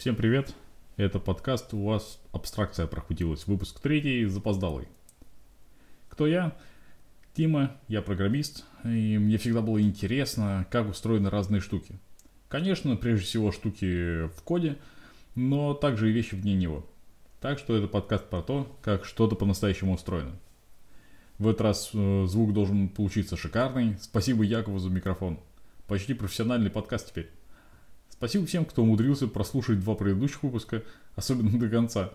Всем привет! Это подкаст «У вас абстракция прохудилась». Выпуск третий, запоздалый. Кто я? Тима, я программист, и мне всегда было интересно, как устроены разные штуки. Конечно, прежде всего штуки в коде, но также и вещи вне него. Так что это подкаст про то, как что-то по-настоящему устроено. В этот раз э, звук должен получиться шикарный. Спасибо Якову за микрофон. Почти профессиональный подкаст теперь. Спасибо всем, кто умудрился прослушать два предыдущих выпуска, особенно до конца.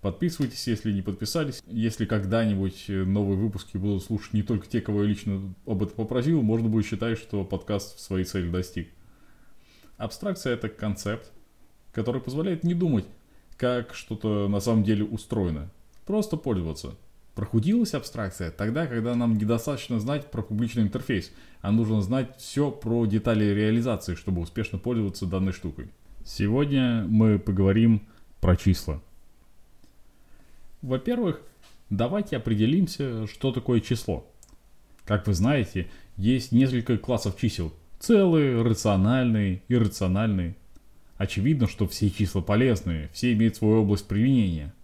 Подписывайтесь, если не подписались. Если когда-нибудь э, новые выпуски будут слушать не только те, кого я лично об этом попросил, можно будет считать, что подкаст своей цели достиг. Абстракция – это концепт, который позволяет не думать, как что-то на самом деле устроено. Просто пользоваться. Прохудилась абстракция тогда, когда нам недостаточно знать про публичный интерфейс, а нужно знать все про детали реализации, чтобы успешно пользоваться данной штукой. Сегодня мы поговорим про числа. Во-первых, давайте определимся, что такое число. Как вы знаете, есть несколько классов чисел. Целые, рациональные, иррациональные. Очевидно, что все числа полезные, все имеют свою область применения.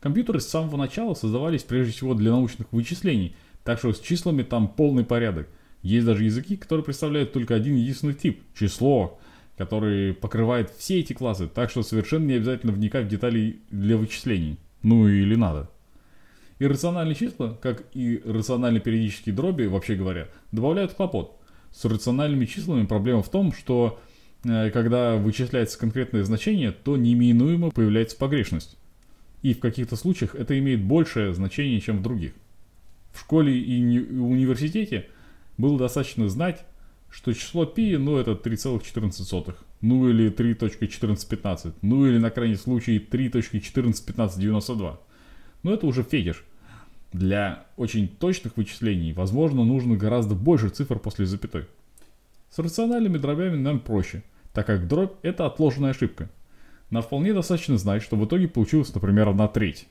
Компьютеры с самого начала создавались прежде всего для научных вычислений, так что с числами там полный порядок. Есть даже языки, которые представляют только один единственный тип – число, который покрывает все эти классы, так что совершенно не обязательно вникать в детали для вычислений. Ну или надо. Иррациональные числа, как и рациональные периодические дроби, вообще говоря, добавляют хлопот. С рациональными числами проблема в том, что э, когда вычисляется конкретное значение, то неминуемо появляется погрешность. И в каких-то случаях это имеет большее значение, чем в других. В школе и университете было достаточно знать, что число π, ну это 3,14, ну или 3.1415, ну или на крайний случай 3.141592. Но это уже фетиш. Для очень точных вычислений, возможно, нужно гораздо больше цифр после запятой. С рациональными дробями нам проще, так как дробь – это отложенная ошибка. Нам вполне достаточно знать, что в итоге получилось, например, 1 треть.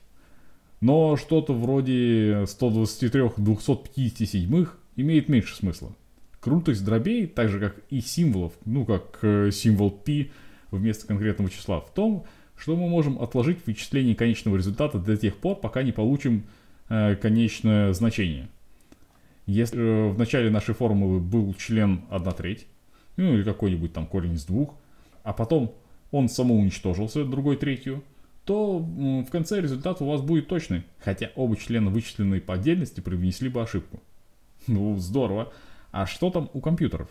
Но что-то вроде 123 257 имеет меньше смысла. Крутость дробей, так же как и символов, ну как э, символ π вместо конкретного числа, в том, что мы можем отложить вычисление конечного результата до тех пор, пока не получим э, конечное значение. Если в начале нашей формулы был член 1 треть, ну или какой-нибудь там корень из двух, а потом он самоуничтожился другой третью, то в конце результат у вас будет точный, хотя оба члена, вычисленные по отдельности, привнесли бы ошибку. Ну, здорово. А что там у компьютеров?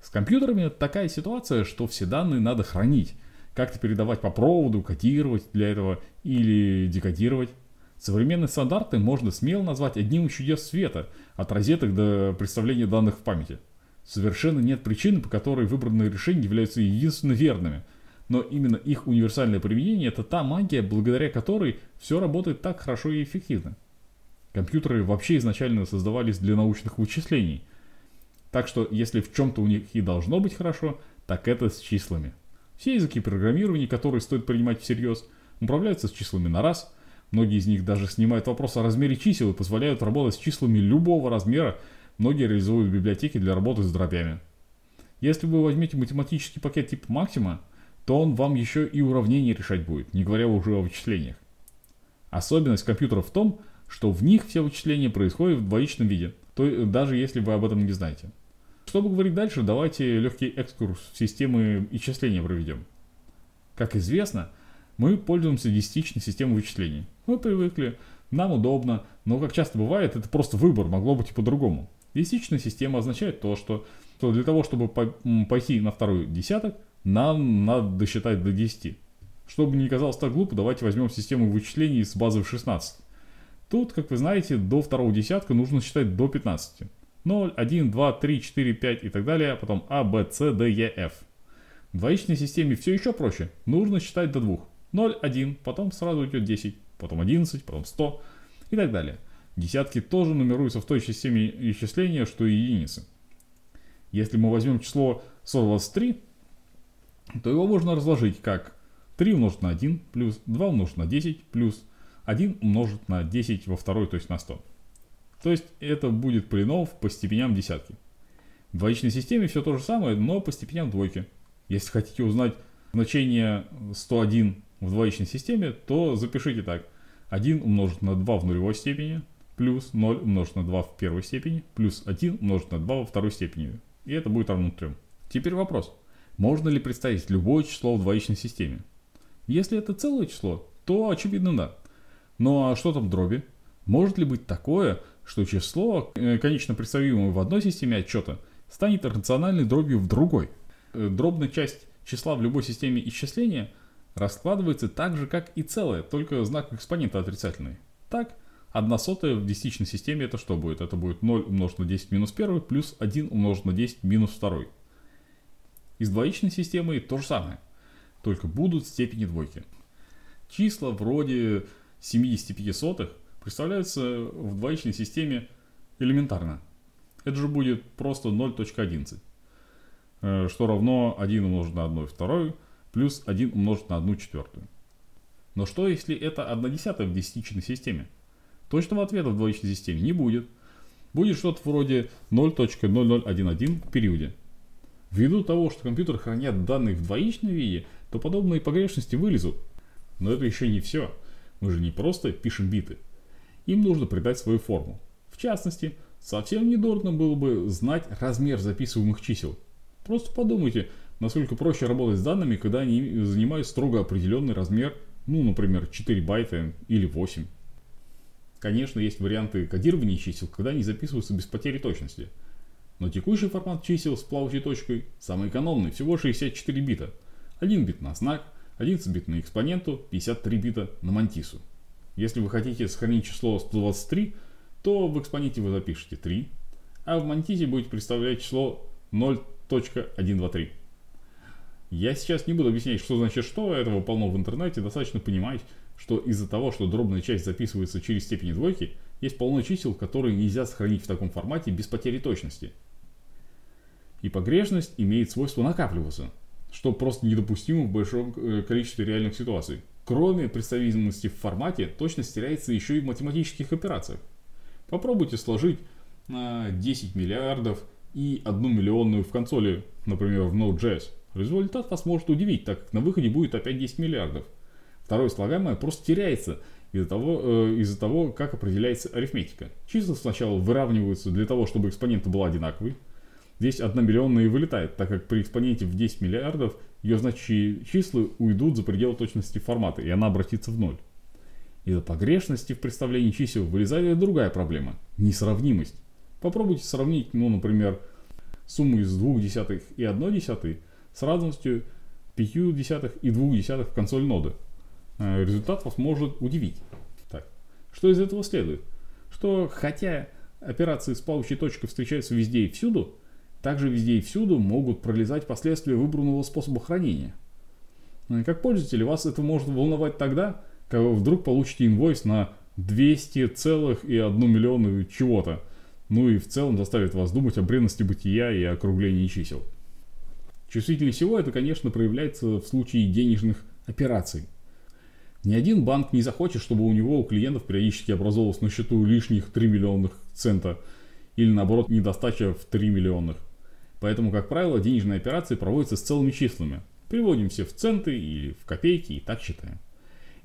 С компьютерами такая ситуация, что все данные надо хранить. Как-то передавать по проводу, кодировать для этого или декодировать. Современные стандарты можно смело назвать одним из чудес света, от розеток до представления данных в памяти. Совершенно нет причины, по которой выбранные решения являются единственно верными. Но именно их универсальное применение – это та магия, благодаря которой все работает так хорошо и эффективно. Компьютеры вообще изначально создавались для научных вычислений. Так что, если в чем-то у них и должно быть хорошо, так это с числами. Все языки программирования, которые стоит принимать всерьез, управляются с числами на раз. Многие из них даже снимают вопрос о размере чисел и позволяют работать с числами любого размера. Многие реализуют библиотеки для работы с дробями. Если вы возьмете математический пакет типа Максима, то он вам еще и уравнения решать будет, не говоря уже о вычислениях. Особенность компьютеров в том, что в них все вычисления происходят в двоичном виде, то даже если вы об этом не знаете. Чтобы говорить дальше, давайте легкий экскурс в системы исчисления проведем. Как известно, мы пользуемся десятичной системой вычислений. Мы привыкли, нам удобно, но как часто бывает, это просто выбор, могло быть и по-другому. Десятичная система означает то, что, для того, чтобы пойти на второй десяток, нам надо досчитать до 10. Чтобы не казалось так глупо, давайте возьмем систему вычислений с базы в 16. Тут, как вы знаете, до второго десятка нужно считать до 15. 0, 1, 2, 3, 4, 5 и так далее, а потом А, Б, С, Д, Е, Ф. В двоичной системе все еще проще. Нужно считать до 2. 0, 1, потом сразу идет 10, потом 11, потом 100 и так далее. Десятки тоже нумеруются в той системе исчисления, что и единицы. Если мы возьмем число 123, то его можно разложить как 3 умножить на 1 плюс 2 умножить на 10 плюс 1 умножить на 10 во второй, то есть на 100. То есть это будет полинов по степеням десятки. В двоичной системе все то же самое, но по степеням двойки. Если хотите узнать значение 101 в двоичной системе, то запишите так. 1 умножить на 2 в нулевой степени, плюс 0 умножить на 2 в первой степени, плюс 1 умножить на 2 во второй степени. И это будет равно 3. Теперь вопрос. Можно ли представить любое число в двоичной системе? Если это целое число, то очевидно да. Ну а что там в дроби? Может ли быть такое, что число, э, конечно представимое в одной системе отчета, станет рациональной дробью в другой? Э, дробная часть числа в любой системе исчисления раскладывается так же, как и целое, только знак экспонента отрицательный. Так, 1 сотая в десятичной системе это что будет? Это будет 0 умножить на 10 минус 1 плюс 1 умножить на 10 минус 2. И с двоичной системой то же самое, только будут степени двойки. Числа вроде 75 сотых представляются в двоичной системе элементарно. Это же будет просто 0.11, э, что равно 1 умножить на 1 вторую плюс 1 умножить на 1 четвертую. Но что если это 1 десятая в десятичной системе? Точного ответа в двоичной системе не будет. Будет что-то вроде 0.0011 в периоде. Ввиду того, что компьютер хранят данные в двоичном виде, то подобные погрешности вылезут. Но это еще не все. Мы же не просто пишем биты. Им нужно придать свою форму. В частности, совсем недурно было бы знать размер записываемых чисел. Просто подумайте, насколько проще работать с данными, когда они занимают строго определенный размер, ну, например, 4 байта или 8. Конечно, есть варианты кодирования чисел, когда они записываются без потери точности. Но текущий формат чисел с плавающей точкой самый экономный, всего 64 бита. 1 бит на знак, 11 бит на экспоненту, 53 бита на мантису. Если вы хотите сохранить число 123, то в экспоненте вы запишете 3, а в мантисе будете представлять число 0.123. Я сейчас не буду объяснять, что значит что, этого полно в интернете, достаточно понимать, что из-за того, что дробная часть записывается через степени двойки, есть полно чисел, которые нельзя сохранить в таком формате без потери точности. И погрешность имеет свойство накапливаться, что просто недопустимо в большом э, количестве реальных ситуаций. Кроме представительности в формате, точность теряется еще и в математических операциях. Попробуйте сложить на 10 миллиардов и 1 миллионную в консоли, например, в Node.js. Результат вас может удивить, так как на выходе будет опять 10 миллиардов. Второе слагаемое просто теряется из-за того, э, из того, как определяется арифметика. Числа сначала выравниваются для того, чтобы экспонент был одинаковый. Здесь 1 миллионная и вылетает, так как при экспоненте в 10 миллиардов ее значащие числа уйдут за пределы точности формата, и она обратится в ноль. Из-за погрешности в представлении чисел вылезает другая проблема – несравнимость. Попробуйте сравнить, ну, например, сумму из 2 десятых и 1 десятой с разностью 5 десятых и 2 десятых в консоль ноды – результат вас может удивить. Так, что из этого следует? Что хотя операции с плавающей точкой встречаются везде и всюду, также везде и всюду могут пролезать последствия выбранного способа хранения. Ну как пользователь вас это может волновать тогда, когда вы вдруг получите инвойс на 200 целых и 1 миллион чего-то. Ну и в целом заставит вас думать о бренности бытия и округлении чисел. Чувствительнее всего это, конечно, проявляется в случае денежных операций. Ни один банк не захочет, чтобы у него, у клиентов периодически образовалось на счету лишних 3 миллионных цента или наоборот недостача в 3 миллионных. Поэтому, как правило, денежные операции проводятся с целыми числами. Переводим все в центы или в копейки и так считаем.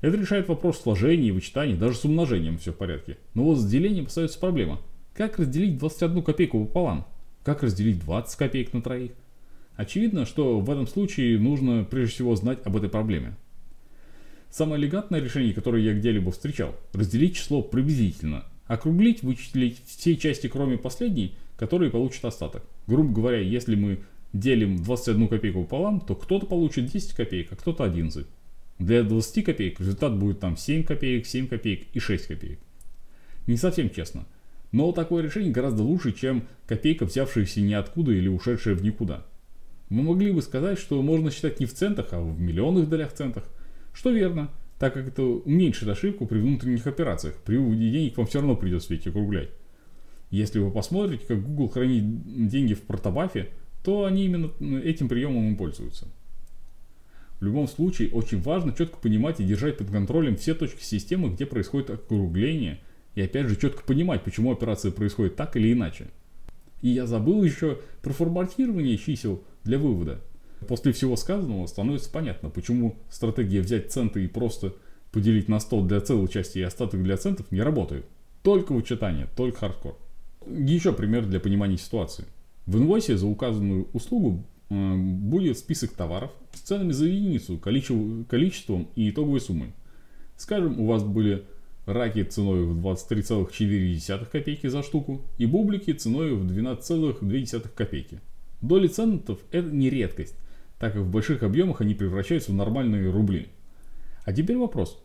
Это решает вопрос сложения и вычитания, даже с умножением все в порядке. Но вот с делением остается проблема. Как разделить 21 копейку пополам? Как разделить 20 копеек на троих? Очевидно, что в этом случае нужно прежде всего знать об этой проблеме. Самое элегантное решение, которое я где-либо встречал, разделить число приблизительно, округлить, вычислить все части, кроме последней, которые получат остаток. Грубо говоря, если мы делим 21 копейку пополам, то кто-то получит 10 копеек, а кто-то 11. Для 20 копеек результат будет там 7 копеек, 7 копеек и 6 копеек. Не совсем честно. Но такое решение гораздо лучше, чем копейка, взявшаяся ниоткуда или ушедшая в никуда. Мы могли бы сказать, что можно считать не в центах, а в миллионных долях центах – что верно, так как это уменьшит ошибку при внутренних операциях. При выводе денег вам все равно придется ведь округлять. Если вы посмотрите, как Google хранит деньги в портобафе, то они именно этим приемом и пользуются. В любом случае, очень важно четко понимать и держать под контролем все точки системы, где происходит округление, и опять же четко понимать, почему операция происходит так или иначе. И я забыл еще про форматирование чисел для вывода. После всего сказанного становится понятно, почему стратегия взять центы и просто поделить на 100 для целой части и остаток для центов не работает. Только вычитание, только хардкор. Еще пример для понимания ситуации. В инвойсе за указанную услугу э, будет список товаров с ценами за единицу, количеством и итоговой суммой. Скажем, у вас были раки ценой в 23,4 копейки за штуку и бублики ценой в 12,2 копейки. Доли центов это не редкость, так как в больших объемах они превращаются в нормальные рубли. А теперь вопрос.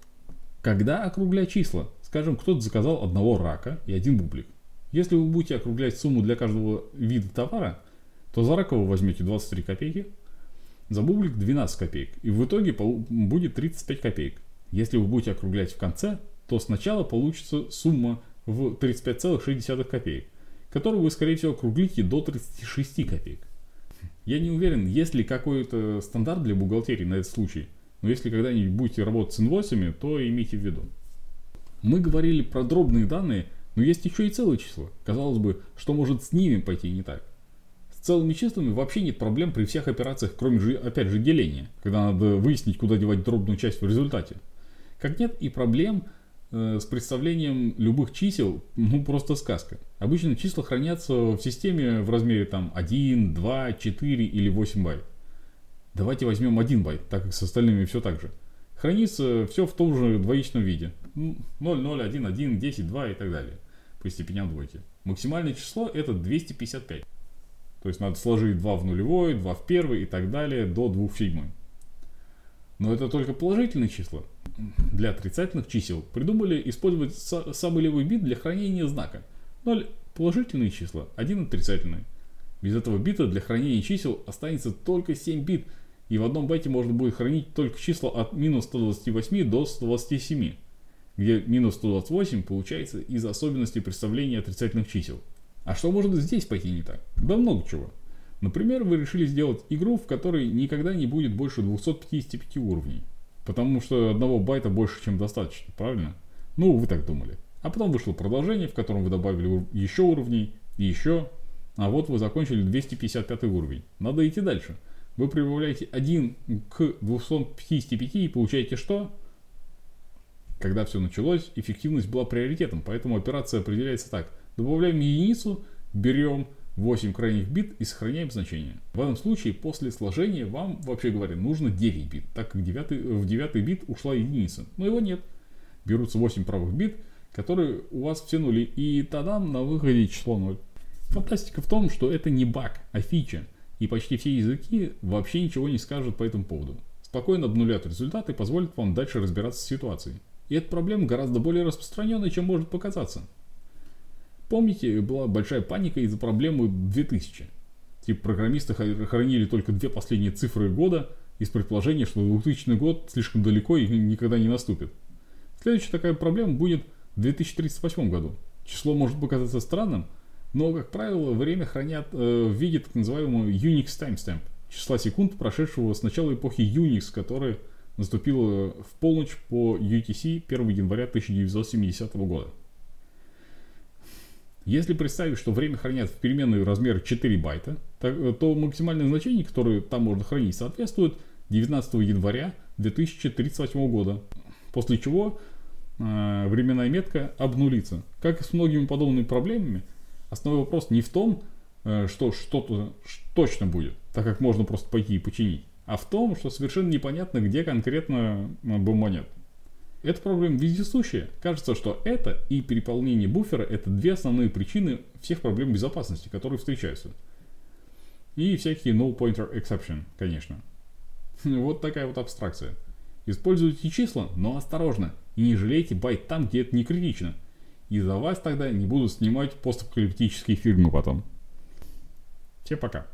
Когда округлять числа? Скажем, кто-то заказал одного рака и один бублик. Если вы будете округлять сумму для каждого вида товара, то за рака вы возьмете 23 копейки, за бублик 12 копеек, и в итоге будет 35 копеек. Если вы будете округлять в конце, то сначала получится сумма в 35,6 копеек, которую вы, скорее всего, округлите до 36 копеек. Я не уверен, есть ли какой-то стандарт для бухгалтерии на этот случай, но если когда-нибудь будете работать с инвойсами, то имейте в виду. Мы говорили про дробные данные, но есть еще и целые числа. Казалось бы, что может с ними пойти не так? С целыми числами вообще нет проблем при всех операциях, кроме же, опять же, деления, когда надо выяснить, куда девать дробную часть в результате. Как нет и проблем с представлением любых чисел, ну просто сказка. Обычно числа хранятся в системе в размере там 1, 2, 4 или 8 байт. Давайте возьмем 1 байт, так как с остальными все так же. Хранится все в том же двоичном виде. 0, 0, 1, 1, 10, 2 и так далее. По степеням двойки. Максимальное число это 255. То есть надо сложить 2 в нулевой, 2 в первый и так далее до 2 в седьмой. Но это только положительные числа. Для отрицательных чисел придумали использовать самый левый бит для хранения знака. 0 положительные числа, 1 отрицательный. Без этого бита для хранения чисел останется только 7 бит, и в одном байте можно будет хранить только числа от минус 128 до 127, где минус 128 получается из особенностей представления отрицательных чисел. А что может здесь пойти не так? Да много чего. Например, вы решили сделать игру, в которой никогда не будет больше 255 уровней. Потому что одного байта больше, чем достаточно, правильно? Ну, вы так думали. А потом вышло продолжение, в котором вы добавили еще уровней, и еще. А вот вы закончили 255 уровень. Надо идти дальше. Вы прибавляете 1 к 255 и получаете что? Когда все началось, эффективность была приоритетом, поэтому операция определяется так. Добавляем единицу, берем 8 крайних бит и сохраняем значение. В этом случае после сложения вам, вообще говоря, нужно 9 бит, так как 9, в 9 бит ушла единица. Но его нет. Берутся 8 правых бит, которые у вас все нули, и тогда на выходе число 0. Фантастика в том, что это не баг, а фича, и почти все языки вообще ничего не скажут по этому поводу. Спокойно обнулят результаты и позволят вам дальше разбираться с ситуацией. И эта проблема гораздо более распространенная, чем может показаться. Помните, была большая паника из-за проблемы 2000. Типа программисты хранили только две последние цифры года из предположения, что 2000 год слишком далеко и никогда не наступит. Следующая такая проблема будет в 2038 году. Число может показаться странным, но, как правило, время хранят э, в виде так называемого Unix timestamp, числа секунд, прошедшего с начала эпохи Unix, которая наступила в полночь по UTC 1 января 1970 года. Если представить, что время хранят в переменной размер 4 байта, э, то максимальное значение, которое там можно хранить, соответствует 19 января 2038 года. После чего э, временная метка обнулится. Как и с многими подобными проблемами, основной вопрос не в том, э, что что-то точно будет, так как можно просто пойти и починить, а в том, что совершенно непонятно, где конкретно был монет. Эта проблема вездесущая. Кажется, что это и переполнение буфера – это две основные причины всех проблем безопасности, которые встречаются. И всякие no pointer exception, конечно. Вот такая вот абстракция. Используйте числа, но осторожно. И не жалейте байт там, где это не критично. И за вас тогда не будут снимать постапокалиптические фильмы потом. Все пока.